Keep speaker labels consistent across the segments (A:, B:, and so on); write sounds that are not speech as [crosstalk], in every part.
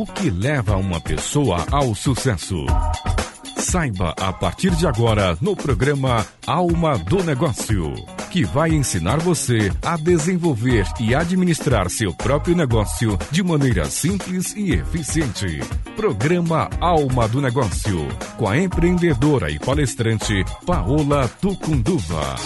A: O que leva uma pessoa ao sucesso? Saiba a partir de agora no programa Alma do Negócio, que vai ensinar você a desenvolver e administrar seu próprio negócio de maneira simples e eficiente. Programa Alma do Negócio, com a empreendedora e palestrante Paola Tucunduva.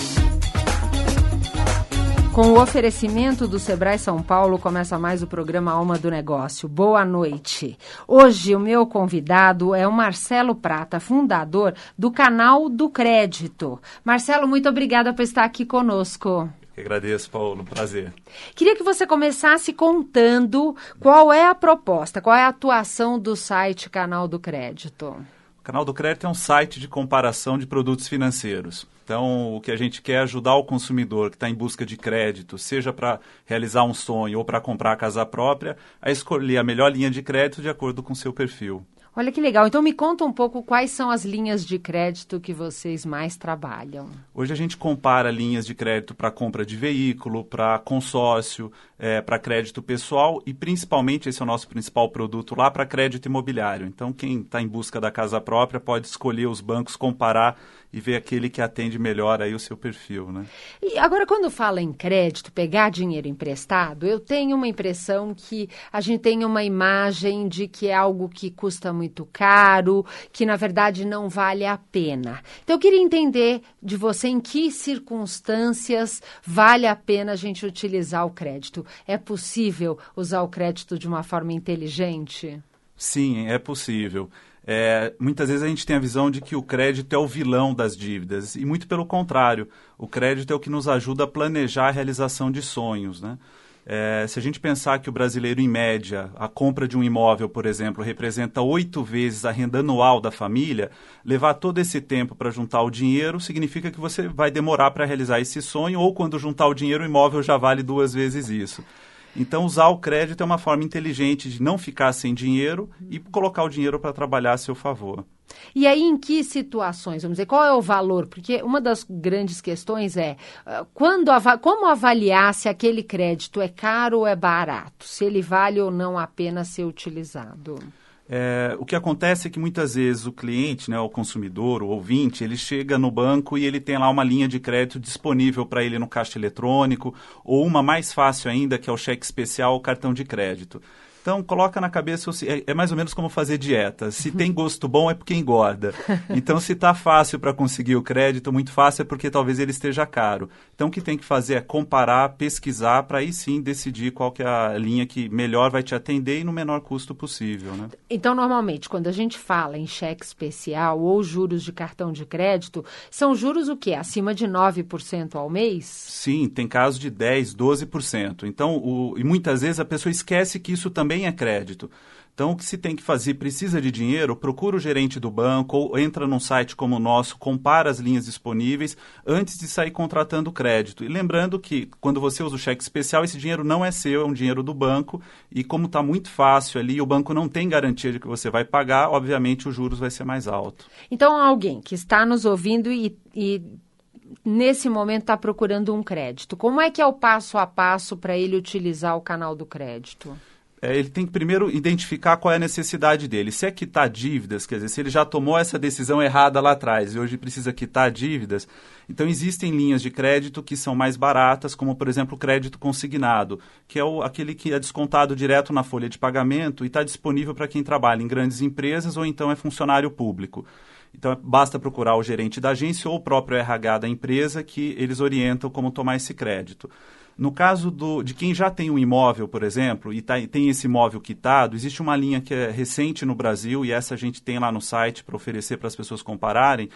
B: Com o oferecimento do Sebrae São Paulo, começa mais o programa Alma do Negócio. Boa noite. Hoje o meu convidado é o Marcelo Prata, fundador do canal do Crédito. Marcelo, muito obrigada por estar aqui conosco.
C: Eu agradeço, Paulo. Prazer.
B: Queria que você começasse contando qual é a proposta, qual é a atuação do site Canal do Crédito.
C: O Canal do Crédito é um site de comparação de produtos financeiros. Então, o que a gente quer é ajudar o consumidor que está em busca de crédito, seja para realizar um sonho ou para comprar a casa própria, a escolher a melhor linha de crédito de acordo com o seu perfil.
B: Olha que legal. Então me conta um pouco quais são as linhas de crédito que vocês mais trabalham.
C: Hoje a gente compara linhas de crédito para compra de veículo, para consórcio, é, para crédito pessoal e principalmente esse é o nosso principal produto lá para crédito imobiliário. Então quem está em busca da casa própria pode escolher os bancos, comparar e ver aquele que atende melhor aí o seu perfil, né?
B: E agora quando fala em crédito, pegar dinheiro emprestado, eu tenho uma impressão que a gente tem uma imagem de que é algo que custa muito caro, que na verdade não vale a pena. Então eu queria entender de você em que circunstâncias vale a pena a gente utilizar o crédito. É possível usar o crédito de uma forma inteligente?
C: Sim, é possível. É, muitas vezes a gente tem a visão de que o crédito é o vilão das dívidas, e muito pelo contrário, o crédito é o que nos ajuda a planejar a realização de sonhos. Né? É, se a gente pensar que o brasileiro, em média, a compra de um imóvel, por exemplo, representa oito vezes a renda anual da família, levar todo esse tempo para juntar o dinheiro significa que você vai demorar para realizar esse sonho, ou quando juntar o dinheiro, o imóvel já vale duas vezes isso. Então, usar o crédito é uma forma inteligente de não ficar sem dinheiro e colocar o dinheiro para trabalhar a seu favor.
B: E aí, em que situações? Vamos dizer, qual é o valor? Porque uma das grandes questões é ah, quando, como avaliar se aquele crédito é caro ou é barato? Se ele vale ou não a pena ser utilizado?
C: É, o que acontece é que muitas vezes o cliente, né, o consumidor, o ouvinte, ele chega no banco e ele tem lá uma linha de crédito disponível para ele no caixa eletrônico, ou uma mais fácil ainda, que é o cheque especial ou cartão de crédito. Então, coloca na cabeça, é, é mais ou menos como fazer dieta. Se tem gosto bom, é porque engorda. [laughs] Então, se está fácil para conseguir o crédito, muito fácil, é porque talvez ele esteja caro. Então, o que tem que fazer é comparar, pesquisar, para aí sim decidir qual que é a linha que melhor vai te atender e no menor custo possível. Né?
B: Então, normalmente, quando a gente fala em cheque especial ou juros de cartão de crédito, são juros o quê? Acima de 9% ao mês?
C: Sim, tem casos de 10%, 12%. Então, o, e muitas vezes a pessoa esquece que isso também também é crédito. Então, o que se tem que fazer, precisa de dinheiro, procura o gerente do banco ou entra num site como o nosso, compara as linhas disponíveis antes de sair contratando crédito. E lembrando que, quando você usa o cheque especial, esse dinheiro não é seu, é um dinheiro do banco. E como está muito fácil ali, o banco não tem garantia de que você vai pagar, obviamente os juros vai ser mais alto.
B: Então, alguém que está nos ouvindo e, e nesse momento está procurando um crédito, como é que é o passo a passo para ele utilizar o canal do crédito?
C: É, ele tem que primeiro identificar qual é a necessidade dele. Se é quitar dívidas, quer dizer, se ele já tomou essa decisão errada lá atrás e hoje precisa quitar dívidas, então existem linhas de crédito que são mais baratas, como por exemplo o crédito consignado, que é o, aquele que é descontado direto na folha de pagamento e está disponível para quem trabalha em grandes empresas ou então é funcionário público. Então basta procurar o gerente da agência ou o próprio RH da empresa que eles orientam como tomar esse crédito. No caso do, de quem já tem um imóvel, por exemplo, e tá, tem esse imóvel quitado, existe uma linha que é recente no Brasil, e essa a gente tem lá no site para oferecer para as pessoas compararem,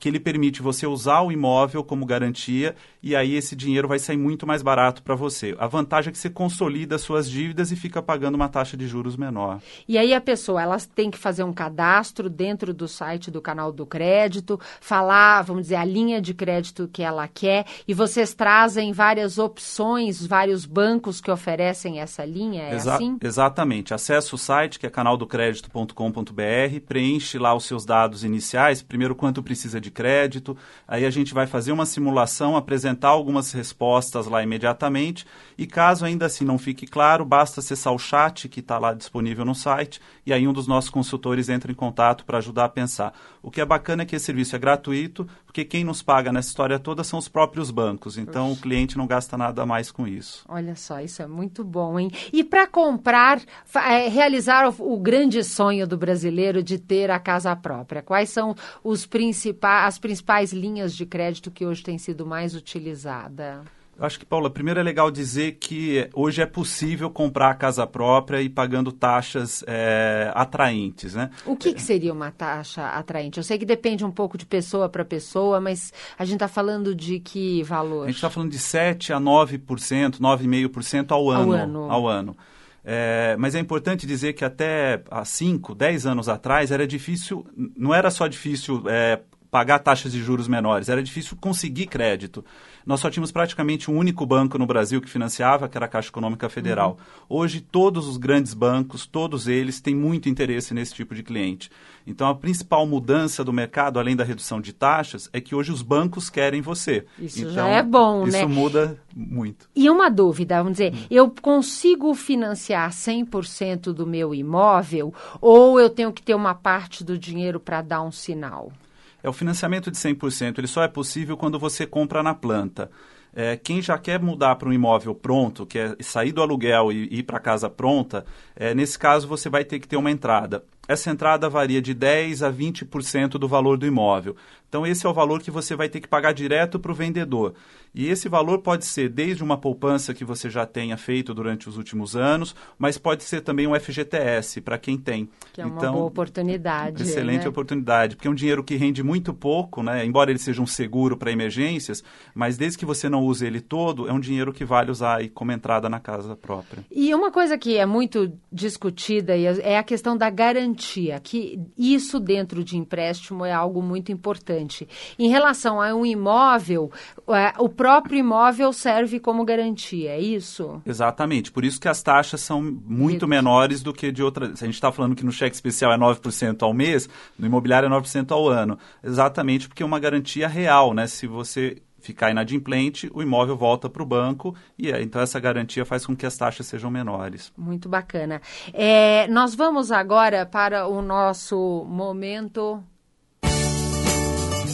C: que ele permite você usar o imóvel como garantia e aí esse dinheiro vai sair muito mais barato para você. A vantagem é que você consolida suas dívidas e fica pagando uma taxa de juros menor.
B: E aí a pessoa, ela tem que fazer um cadastro dentro do site do canal do crédito, falar, vamos dizer, a linha de crédito que ela quer e vocês trazem várias opções, vários bancos que oferecem essa linha, é
C: Exa
B: assim?
C: Exatamente. Acesse o site que é canaldocredito.com.br, preenche lá os seus dados iniciais, primeiro quanto precisa de de crédito. Aí a gente vai fazer uma simulação, apresentar algumas respostas lá imediatamente. E caso ainda assim não fique claro, basta acessar o chat que está lá disponível no site e aí um dos nossos consultores entra em contato para ajudar a pensar. O que é bacana é que esse serviço é gratuito, porque quem nos paga nessa história toda são os próprios bancos. Então o cliente não gasta nada mais com isso.
B: Olha só, isso é muito bom, hein? E para comprar, é, realizar o, o grande sonho do brasileiro de ter a casa própria, quais são os principais as principais linhas de crédito que hoje têm sido mais utilizadas?
C: Acho que, Paula, primeiro é legal dizer que hoje é possível comprar a casa própria e pagando taxas é, atraentes, né?
B: O que, que, seria uma taxa atraente? Eu sei que depende um pouco de pessoa para pessoa, mas a gente está falando de que valor?
C: A gente está falando de 7% a 9%, 9,5% ao ano. Ao ano. Ao ano. É, mas é importante dizer que até há 5, 10 anos atrás era difícil, não era só difícil é, pagar taxas de juros menores, era difícil conseguir crédito. Nós só tínhamos praticamente um único banco no Brasil que financiava, que era a Caixa Econômica Federal. Uhum. Hoje, todos os grandes bancos, todos eles têm muito interesse nesse tipo de cliente. Então, a principal mudança do mercado, além da redução de taxas, é que hoje os bancos querem você.
B: Isso
C: então,
B: já é bom,
C: isso
B: né?
C: Isso muda muito.
B: E uma dúvida, vamos dizer, hum. eu consigo financiar 100% do meu imóvel ou eu tenho que ter uma parte do dinheiro para dar um sinal?
C: É o financiamento de 100%, ele só é possível quando você compra na planta. É, quem já quer mudar para um imóvel pronto, quer sair do aluguel e ir para casa pronta, é, nesse caso você vai ter que ter uma entrada. Essa entrada varia de 10% a 20% do valor do imóvel. Então, esse é o valor que você vai ter que pagar direto para o vendedor. E esse valor pode ser desde uma poupança que você já tenha feito durante os últimos anos, mas pode ser também um FGTS para quem tem.
B: Que é uma então, boa oportunidade.
C: Excelente
B: né?
C: oportunidade, porque é um dinheiro que rende muito pouco, né? embora ele seja um seguro para emergências, mas desde que você não use ele todo, é um dinheiro que vale usar aí como entrada na casa própria.
B: E uma coisa que é muito discutida é a questão da garantia, que isso dentro de empréstimo é algo muito importante. Em relação a um imóvel, é, o próprio imóvel serve como garantia, é isso?
C: Exatamente. Por isso que as taxas são muito menores do que de outras. A gente está falando que no cheque especial é 9% ao mês, no imobiliário é 9% ao ano. Exatamente porque é uma garantia real, né? Se você ficar inadimplente, o imóvel volta para o banco e é, então essa garantia faz com que as taxas sejam menores.
B: Muito bacana. É, nós vamos agora para o nosso momento.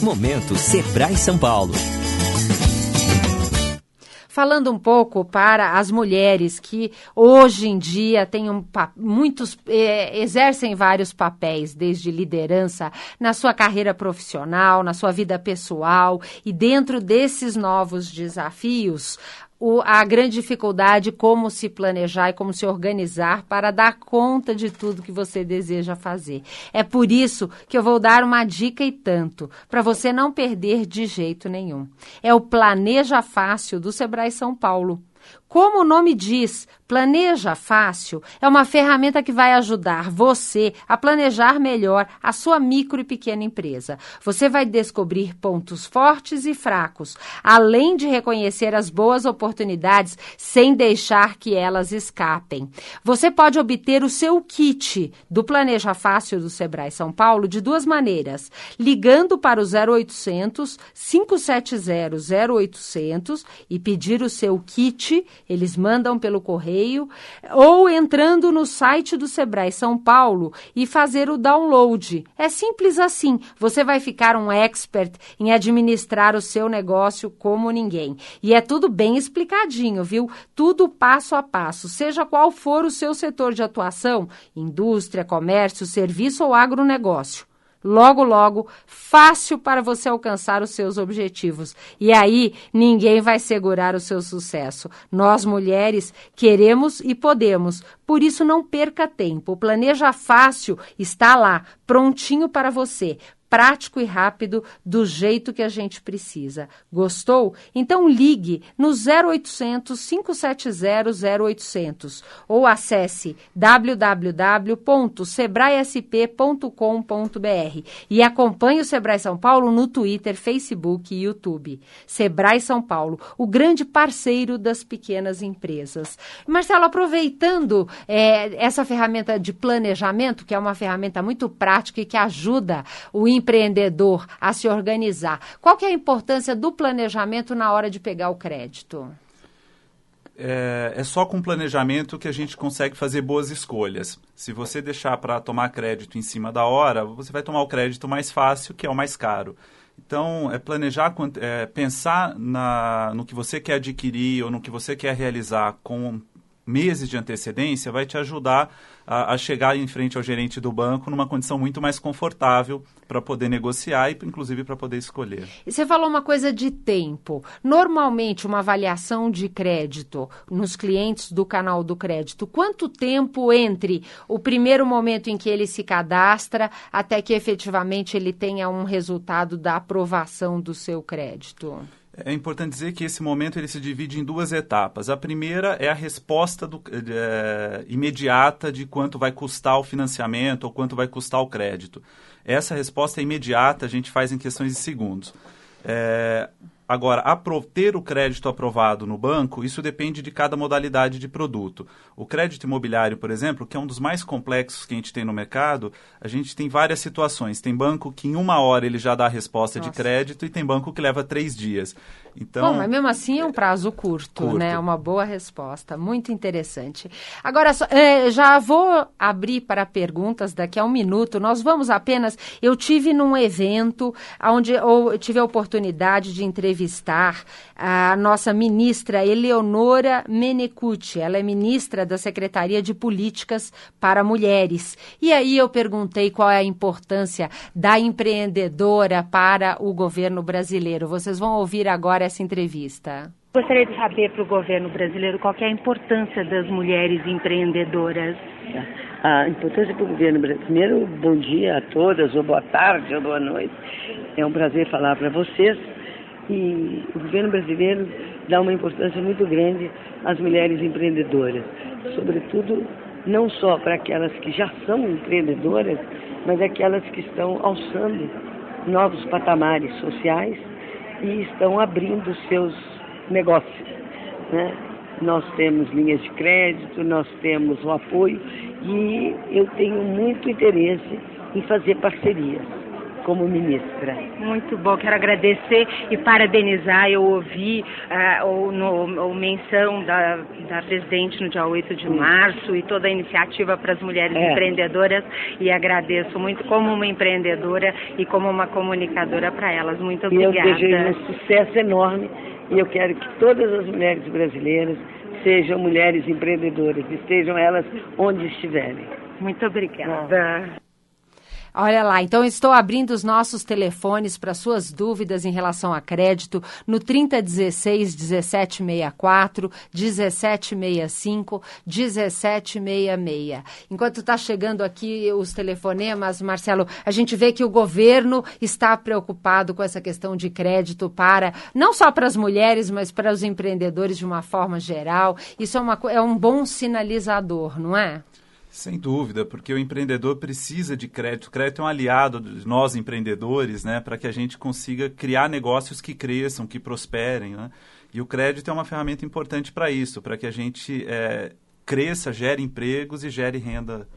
D: Momento Sebrae São Paulo
B: falando um pouco para as mulheres que hoje em dia têm um, muitos é, exercem vários papéis, desde liderança na sua carreira profissional, na sua vida pessoal e dentro desses novos desafios, o, a grande dificuldade como se planejar e como se organizar para dar conta de tudo que você deseja fazer. É por isso que eu vou dar uma dica e tanto, para você não perder de jeito nenhum. É o Planeja Fácil do Sebrae São Paulo. Como o nome diz, Planeja Fácil é uma ferramenta que vai ajudar você a planejar melhor a sua micro e pequena empresa. Você vai descobrir pontos fortes e fracos, além de reconhecer as boas oportunidades sem deixar que elas escapem. Você pode obter o seu kit do Planeja Fácil do Sebrae São Paulo de duas maneiras: ligando para o 0800 570 0800 e pedir o seu kit eles mandam pelo correio ou entrando no site do Sebrae São Paulo e fazer o download. É simples assim. Você vai ficar um expert em administrar o seu negócio como ninguém. E é tudo bem explicadinho, viu? Tudo passo a passo, seja qual for o seu setor de atuação, indústria, comércio, serviço ou agronegócio logo, logo, fácil para você alcançar os seus objetivos. E aí, ninguém vai segurar o seu sucesso. Nós, mulheres, queremos e podemos. Por isso, não perca tempo. O Planeja Fácil está lá, prontinho para você. Prático e rápido do jeito que a gente precisa. Gostou? Então ligue no 0800 570 0800 ou acesse www.sebraesp.com.br e acompanhe o Sebrae São Paulo no Twitter, Facebook e YouTube. Sebrae São Paulo, o grande parceiro das pequenas empresas. Marcelo, aproveitando é, essa ferramenta de planejamento, que é uma ferramenta muito prática e que ajuda o empreendedor a se organizar, qual que é a importância do planejamento na hora de pegar o crédito?
C: É, é, só com planejamento que a gente consegue fazer boas escolhas. Se você deixar para tomar crédito em cima da hora, você vai tomar o crédito mais fácil, que é o mais caro. Então, é planejar, é, pensar na, no que você quer adquirir ou no que você quer realizar com meses de antecedência vai te ajudar a, a, chegar em frente ao gerente do banco numa condição muito mais confortável para poder negociar e, inclusive, para poder escolher.
B: E você falou uma coisa de tempo. Normalmente, uma avaliação de crédito nos clientes do canal do crédito, quanto tempo entre o primeiro momento em que ele se cadastra até que efetivamente ele tenha um resultado da aprovação do seu crédito?
C: É importante dizer que esse momento ele se divide em duas etapas. A primeira é a resposta do, é, imediata de quanto vai custar o financiamento ou quanto vai custar o crédito. Essa resposta é imediata, a gente faz em questões de segundos. É, Agora, ter o crédito aprovado no banco, isso depende de cada modalidade de produto. O crédito imobiliário, por exemplo, que é um dos mais complexos que a gente tem no mercado, a gente tem várias situações. Tem banco que em uma hora ele já dá a resposta Nossa. de crédito e tem banco que leva três dias. Então,
B: Bom, mas mesmo assim é um prazo curto, curto. né? Uma boa resposta, muito interessante. Agora, é, já vou abrir para perguntas daqui a um minuto. Nós vamos apenas. Eu tive num evento onde eu tive a oportunidade de entrevistar a nossa ministra Eleonora Menecucci. Ela é ministra da Secretaria de Políticas para Mulheres. E aí eu perguntei qual é a importância da empreendedora para o governo brasileiro. Vocês vão ouvir agora essa entrevista?
E: Gostaria de saber para o governo brasileiro qual é a importância das mulheres empreendedoras.
F: A importância para o governo brasileiro. Primeiro, bom dia a todas, ou boa tarde, ou boa noite. É um prazer falar para vocês. E o governo brasileiro dá uma importância muito grande às mulheres empreendedoras, sobretudo não só para aquelas que já são empreendedoras, mas aquelas que estão alçando novos patamares sociais e estão abrindo seus negócios. Né? Nós temos linhas de crédito, nós temos o apoio e eu tenho muito interesse em fazer parcerias como ministra.
E: Muito bom, quero agradecer e parabenizar. Eu ouvi uh, o, no, o menção da, da presidente no dia 8 de março e toda a iniciativa para as mulheres é. empreendedoras e agradeço muito como uma empreendedora e como uma comunicadora para elas. Muito obrigada.
F: Eu desejo um sucesso enorme e eu quero que todas as mulheres brasileiras sejam mulheres empreendedoras, estejam elas onde estiverem.
E: Muito obrigada.
B: Olha lá, então estou abrindo os nossos telefones para suas dúvidas em relação a crédito no 3016 1764, 1765, 1766. Enquanto está chegando aqui os telefonemas, Marcelo, a gente vê que o governo está preocupado com essa questão de crédito para, não só para as mulheres, mas para os empreendedores de uma forma geral. Isso é, uma, é um bom sinalizador, não é?
C: Sem dúvida, porque o empreendedor precisa de crédito. O crédito é um aliado de nós empreendedores, né, para que a gente consiga criar negócios que cresçam, que prosperem. Né? E o crédito é uma ferramenta importante para isso, para que a gente é, cresça, gere empregos e gere renda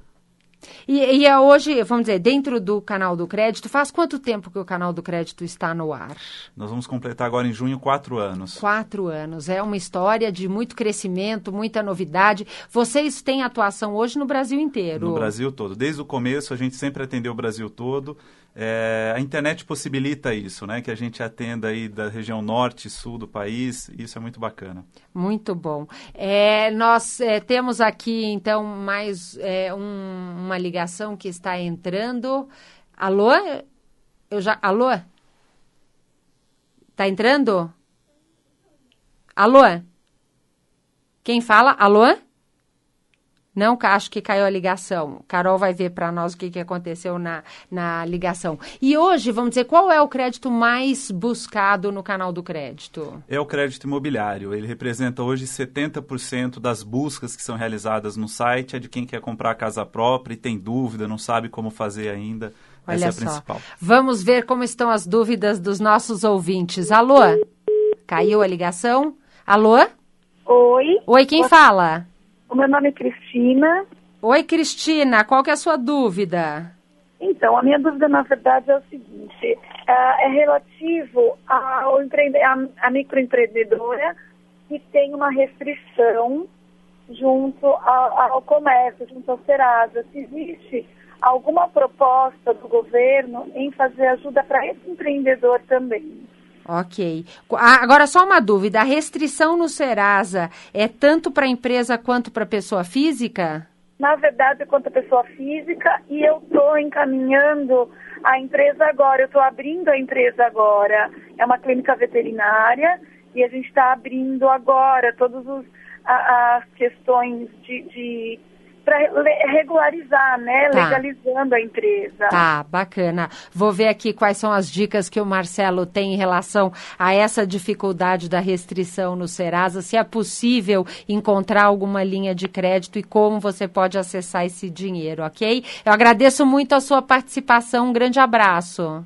B: e, e é hoje, vamos dizer, dentro do canal do crédito, faz quanto tempo que o canal do crédito está no ar?
C: Nós vamos completar agora em junho quatro anos.
B: Quatro anos. É uma história de muito crescimento, muita novidade. Vocês têm atuação hoje no Brasil inteiro?
C: No Brasil todo. Desde o começo, a gente sempre atendeu o Brasil todo. É, a internet possibilita isso, né? Que a gente atenda aí da região norte e sul do país. Isso é muito bacana.
B: Muito bom. É, nós é, temos aqui, então, mais é, um, uma ligação que está entrando. Alô? Eu já... Alô? Está entrando? Alô? Quem fala? Alô? Não, acho que caiu a ligação. Carol vai ver para nós o que, que aconteceu na, na ligação. E hoje, vamos dizer, qual é o crédito mais buscado no canal do crédito?
C: É o crédito imobiliário. Ele representa hoje 70% das buscas que são realizadas no site. É de quem quer comprar casa própria e tem dúvida, não sabe como fazer ainda.
B: Olha
C: Essa é a
B: só.
C: principal.
B: Vamos ver como estão as dúvidas dos nossos ouvintes. Alô? Caiu a ligação? Alô?
G: Oi,
B: Oi, quem fala?
G: O meu nome é Cristina.
B: Oi, Cristina, qual que é a sua dúvida?
G: Então, a minha dúvida, na verdade, é o seguinte: ah, é relativo ao empreende à, à microempreendedora que tem uma restrição junto ao, ao comércio, junto ao Serasa. Se existe alguma proposta do governo em fazer ajuda para esse empreendedor também?
B: Ok. Agora, só uma dúvida: a restrição no Serasa é tanto para empresa quanto para pessoa física?
G: Na verdade, quanto a pessoa física, e eu estou encaminhando a empresa agora, eu estou abrindo a empresa agora. É uma clínica veterinária e a gente está abrindo agora todas a- as questões de. de para regularizar, né?
B: Tá.
G: Legalizando a empresa.
B: Tá, bacana. Vou ver aqui quais são as dicas que o Marcelo tem em relação a essa dificuldade da restrição no Serasa, se é possível encontrar alguma linha de crédito e como você pode acessar esse dinheiro, ok? Eu agradeço muito a sua participação. Um grande abraço.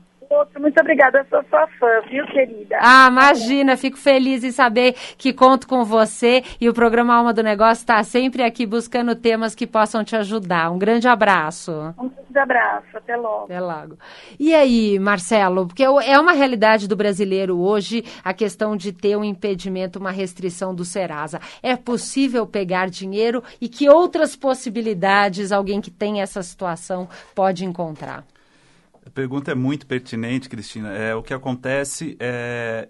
G: Muito obrigada, eu sou sua fã, viu, querida?
B: Ah, imagina, fico feliz em saber que conto com você e o programa Alma do Negócio está sempre aqui buscando temas que possam te ajudar. Um grande abraço.
G: Um grande abraço, até logo.
B: Até logo. E aí, Marcelo, porque é uma realidade do brasileiro hoje a questão de ter um impedimento, uma restrição do Serasa. É possível pegar dinheiro e que outras possibilidades alguém que tem essa situação pode encontrar?
C: A pergunta é muito pertinente, Cristina. É, o que acontece é.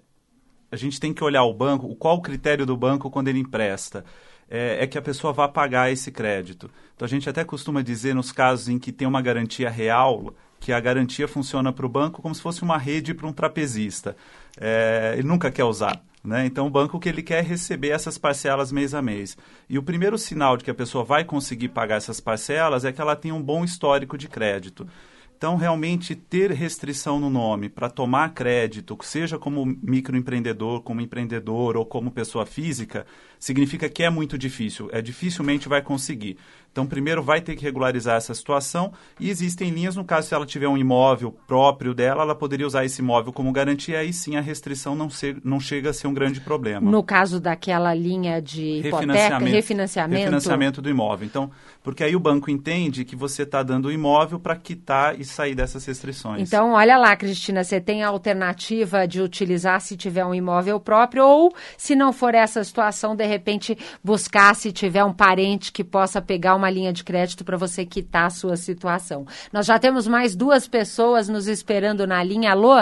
C: A gente tem que olhar o banco, qual o critério do banco quando ele empresta. É, é que a pessoa vá pagar esse crédito. Então a gente até costuma dizer, nos casos em que tem uma garantia real, que a garantia funciona para o banco como se fosse uma rede para um trapezista. É, ele nunca quer usar. Né? Então, o banco que ele quer é receber essas parcelas mês a mês. E o primeiro sinal de que a pessoa vai conseguir pagar essas parcelas é que ela tem um bom histórico de crédito. Então, realmente, ter restrição no nome para tomar crédito, seja como microempreendedor, como empreendedor ou como pessoa física, significa que é muito difícil. É dificilmente vai conseguir. Então, primeiro vai ter que regularizar essa situação e existem linhas, no caso, se ela tiver um imóvel próprio dela, ela poderia usar esse imóvel como garantia, aí sim a restrição não, ser, não chega a ser um grande problema.
B: No caso daquela linha de hipoteca, refinanciamento.
C: Refinanciamento do imóvel. Então, porque aí o banco entende que você está dando o imóvel para quitar e sair dessas restrições.
B: Então, olha lá, Cristina, você tem a alternativa de utilizar se tiver um imóvel próprio ou, se não for essa situação, de repente buscar se tiver um parente que possa pegar uma linha de crédito para você quitar a sua situação. Nós já temos mais duas pessoas nos esperando na linha. Alô?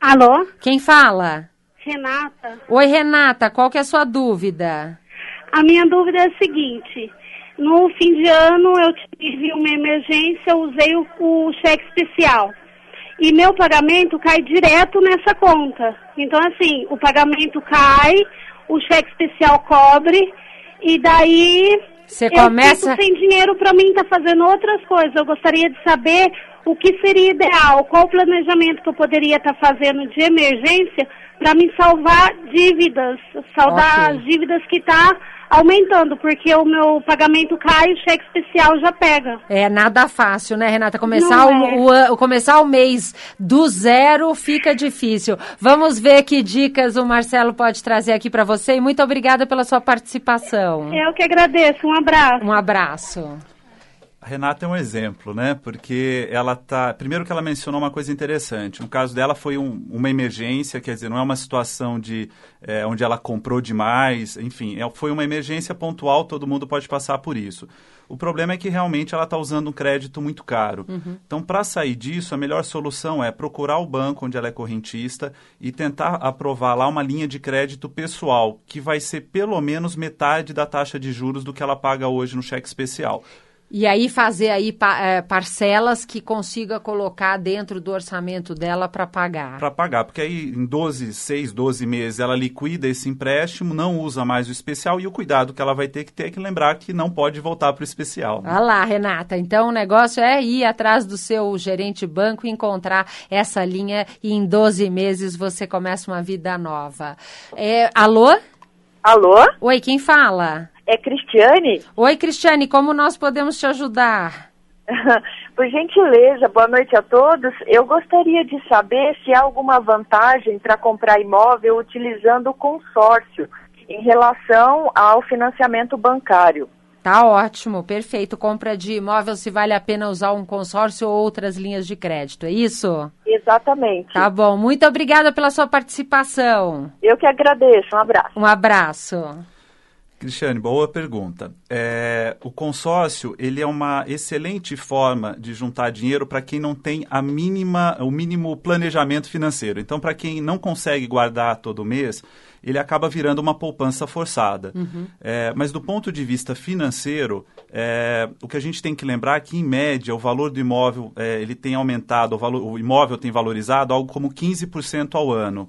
H: Alô?
B: Quem fala?
H: Renata?
B: Oi, Renata, qual que é a sua dúvida?
H: A minha dúvida é a seguinte. No fim de ano eu tive uma emergência, eu usei o, o cheque especial. E meu pagamento cai direto nessa conta. Então, assim, o pagamento cai, o cheque especial cobre, e daí
B: Você
H: eu
B: começa.
H: sem dinheiro para mim estar fazendo outras coisas. Eu gostaria de saber o que seria ideal, qual o planejamento que eu poderia estar fazendo de emergência para me salvar dívidas, salvar
B: Ok.
H: as dívidas que está aumentando, porque o meu pagamento cai, o cheque especial já pega.
B: É nada fácil, né, Renata? Começar, o,
H: é.
B: o an- começar o mês do zero fica difícil. Vamos ver que dicas o Marcelo pode trazer aqui para você e muito obrigada pela sua participação.
H: Eu que agradeço, um abraço.
B: Um abraço.
C: A Renata é um exemplo, né? Porque ela tá. Primeiro que ela mencionou uma coisa interessante. No caso dela foi um- uma emergência, quer dizer, não é uma situação de é, onde ela comprou demais, enfim, é- foi uma emergência pontual, todo mundo pode passar por isso. O problema é que realmente ela está usando um crédito muito caro. Então, para sair disso, a melhor solução é procurar o banco onde ela é correntista e tentar aprovar lá uma linha de crédito pessoal, que vai ser pelo menos metade da taxa de juros do que ela paga hoje no cheque especial.
B: E aí fazer aí pa, é, parcelas que consiga colocar dentro do orçamento dela para pagar.
C: Para pagar, porque aí em 12, 6, 12 meses ela liquida esse empréstimo, não usa mais o especial e o cuidado que ela vai ter que ter é que lembrar que não pode voltar para o especial.
B: Né? Olha lá, Renata. Então o negócio é ir atrás do seu gerente banco e encontrar essa linha e em 12 meses você começa uma vida nova. É, alô?
I: Alô?
B: Oi, quem fala?
I: É Cristiane?
B: Oi, Cristiane, como nós podemos te ajudar? [laughs]
I: Por gentileza, boa noite a todos. Eu gostaria de saber se há alguma vantagem para comprar imóvel utilizando o consórcio em relação ao financiamento bancário.
B: Tá ótimo, perfeito. Compra de imóvel se vale a pena usar um consórcio ou outras linhas de crédito, é isso?
I: Exatamente.
B: Tá bom, muito obrigada pela sua participação.
I: Eu que agradeço, um abraço.
B: Um abraço.
C: Cristiane, boa pergunta. É, o consórcio ele é uma excelente forma de juntar dinheiro para quem não tem a mínima, o mínimo planejamento financeiro. Então, para quem não consegue guardar todo mês, ele acaba virando uma poupança forçada. Uhum. É, mas do ponto de vista financeiro, é, o que a gente tem que lembrar é que, em média, o valor do imóvel é, ele tem aumentado, o, valor, o imóvel tem valorizado algo como 15% ao ano.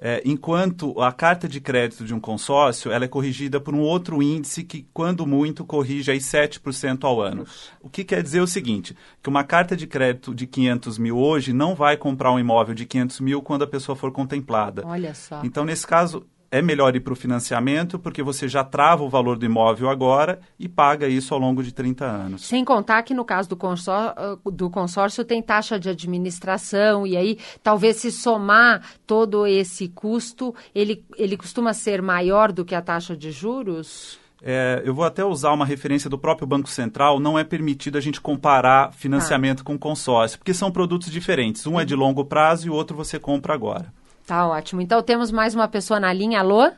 C: É, enquanto a carta de crédito de um consórcio ela é corrigida por um outro índice que, quando muito, corrige aí 7% ao ano. O que quer dizer o seguinte, que uma carta de crédito de 500 mil hoje não vai comprar um imóvel de 500 mil quando a pessoa for contemplada.
B: Olha só.
C: Então, nesse caso, é melhor ir para o financiamento porque você já trava o valor do imóvel agora e paga isso ao longo de 30 anos.
B: Sem contar que no caso do consórcio, do consórcio tem taxa de administração e aí talvez se somar todo esse custo, ele, ele costuma ser maior do que a taxa de juros?
C: É, eu vou até usar uma referência do próprio Banco Central. Não é permitido a gente comparar financiamento ah. com consórcio, porque são produtos diferentes. Um é de longo prazo e o outro você compra agora.
B: Tá ótimo. Então temos mais uma pessoa na linha. Alô?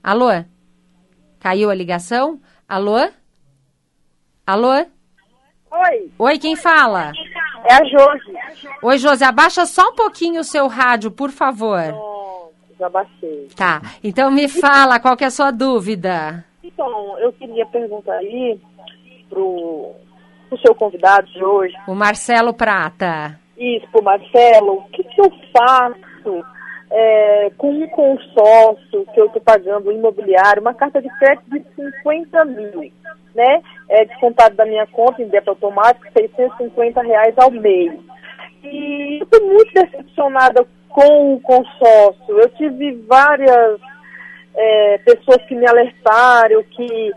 B: Alô? Caiu a ligação? Alô? Alô?
I: Oi.
B: Oi, quem fala?
I: É a Josi.
B: Oi, Josi, abaixa só um pouquinho o seu rádio, por favor.
I: Oh, já baixei.
B: Tá. Então me fala, qual que é a sua dúvida?
I: Então, eu queria perguntar aí pro, pro seu convidado de hoje.
B: O Marcelo Prata
I: isso Marcelo, o que, que eu faço é, com um consórcio que eu estou pagando imobiliário, uma carta de crédito de 50 mil, né? É descontado da minha conta em débito automático, 650 reais ao mês. E eu estou muito decepcionada com o consórcio. Eu tive várias é, pessoas que me alertaram que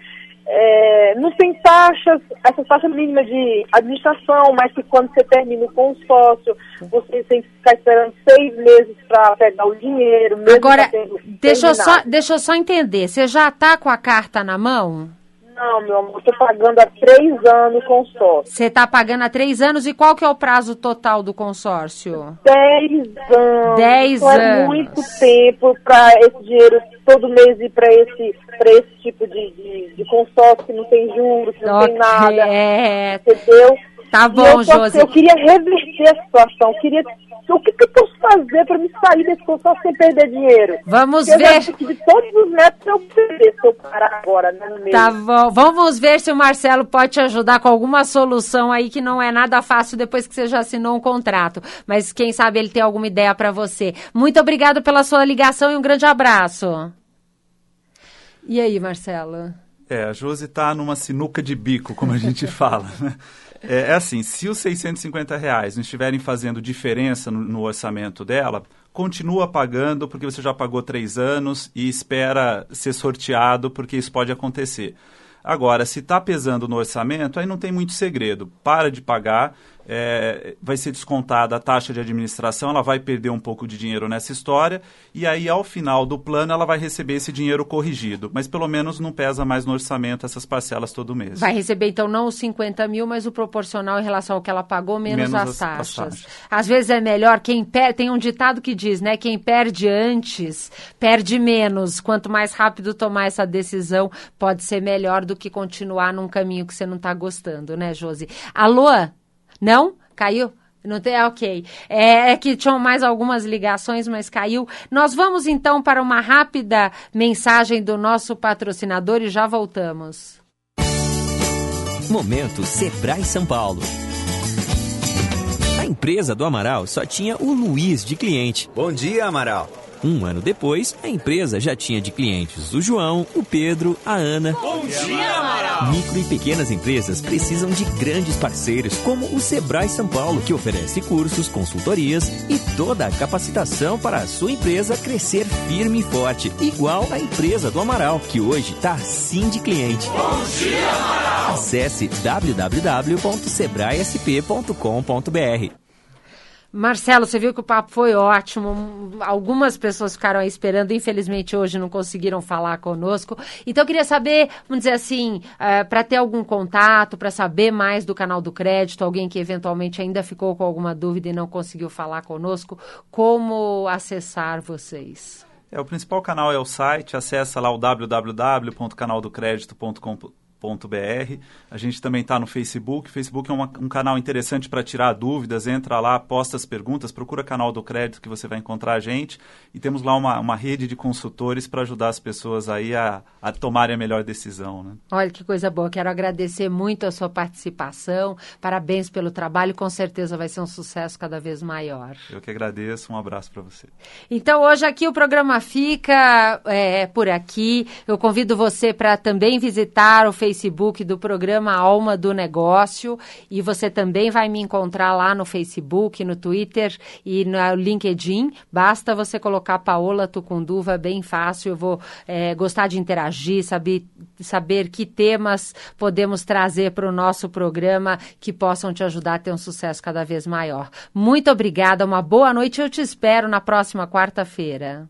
I: é, não tem taxas, essa taxa mínima de administração, mas que quando você termina o consórcio, você tem que ficar esperando seis meses para pegar o dinheiro.
B: Agora, deixa eu, só, deixa eu só entender, você já está com a carta na mão?
I: Não, meu amor, estou pagando há três anos o consórcio.
B: Você está pagando há três anos e qual que é o prazo total do consórcio?
I: Dez anos.
B: Dez
I: Então
B: anos.
I: É muito tempo para esse dinheiro todo mês ir para esse, esse tipo de, de, de, consórcio que não tem juros, que não
B: okay.
I: tem nada.
B: É.
I: Entendeu?
B: Tá bom,
I: eu,
B: Josi.
I: Eu queria reverter a situação, eu queria o que, que, eu posso fazer para me sair desse consórcio sem perder dinheiro?
B: Vamos
I: Porque
B: ver.
I: De todos os métodos eu perder se eu parar agora, né, no meio.
B: Tá bom. Vamos ver se o Marcelo pode te ajudar com alguma solução aí que não é nada fácil depois que você já assinou um contrato. Mas quem sabe ele tem alguma ideia para você. Muito obrigado pela sua ligação e um grande abraço. E aí, Marcelo?
C: É, a Josi está numa sinuca de bico, como a gente [laughs] fala, né? É, é, assim, se os 650 reais não estiverem fazendo diferença no, no, orçamento dela, continua pagando porque você já pagou três anos e espera ser sorteado porque isso pode acontecer. Agora, se está pesando no orçamento, aí não tem muito segredo. Para de pagar, é, vai ser descontada a taxa de administração, ela vai perder um pouco de dinheiro nessa história, e aí ao final do plano ela vai receber esse dinheiro corrigido. Mas pelo menos não pesa mais no orçamento essas parcelas todo mês.
B: Vai receber então não os 50 mil, mas o proporcional em relação ao que ela pagou, menos, menos as, as, taxas. as, taxas. Às vezes é melhor, quem per... tem um ditado que diz, né? Quem perde antes, perde menos. Quanto mais rápido tomar essa decisão, pode ser melhor do que continuar num caminho que você não está gostando, né, Josi? Alô? Não? Caiu? Não tem, ok. É, é, que tinham mais algumas ligações, mas caiu. Nós vamos então para uma rápida mensagem do nosso patrocinador e já voltamos.
D: Momento Sebrae São Paulo. A empresa do Amaral só tinha o Luiz de cliente.
J: Bom dia, Amaral.
D: Um ano depois, a empresa já tinha de clientes o João, o Pedro, a Ana.
K: Bom dia, Amaral!
D: Micro e pequenas empresas precisam de grandes parceiros, como o Sebrae São Paulo, que oferece cursos, consultorias e toda a capacitação para a sua empresa crescer firme e forte, igual a empresa do Amaral, que hoje está assim de cliente.
K: Bom dia, Amaral!
D: Acesse www.sebraesp.com.br.
B: Marcelo, você viu que o papo foi ótimo. Algumas pessoas ficaram aí esperando, infelizmente hoje não conseguiram falar conosco. Então eu queria saber, vamos dizer assim, eh, para ter algum contato, para saber mais do canal do crédito, alguém que eventualmente ainda ficou com alguma dúvida e não conseguiu falar conosco, como acessar vocês?
C: É, o principal canal é o site, acessa lá o www.canaldocredito.com.br br A gente também está no Facebook. O Facebook é uma, um canal interessante para tirar dúvidas. Entra lá, posta as perguntas, procura canal do crédito que você vai encontrar a gente. E temos lá uma, uma rede de consultores para ajudar as pessoas aí a, a tomarem a melhor decisão. Né?
B: Olha que coisa boa. Quero agradecer muito a sua participação. Parabéns pelo trabalho. Com certeza vai ser um sucesso cada vez maior.
C: Eu que agradeço. Um abraço para você.
B: Então, hoje aqui o programa fica é, por aqui. Eu convido você para também visitar o Facebook Facebook do programa Alma do Negócio e você também vai me encontrar lá no Facebook, no Twitter e no LinkedIn. Basta você colocar Paola Tucunduva, bem fácil. Eu vou é, gostar de interagir, saber, saber que temas podemos trazer para o nosso programa que possam te ajudar a ter um sucesso cada vez maior. Muito obrigada, uma boa noite. Eu te espero na próxima quarta-feira.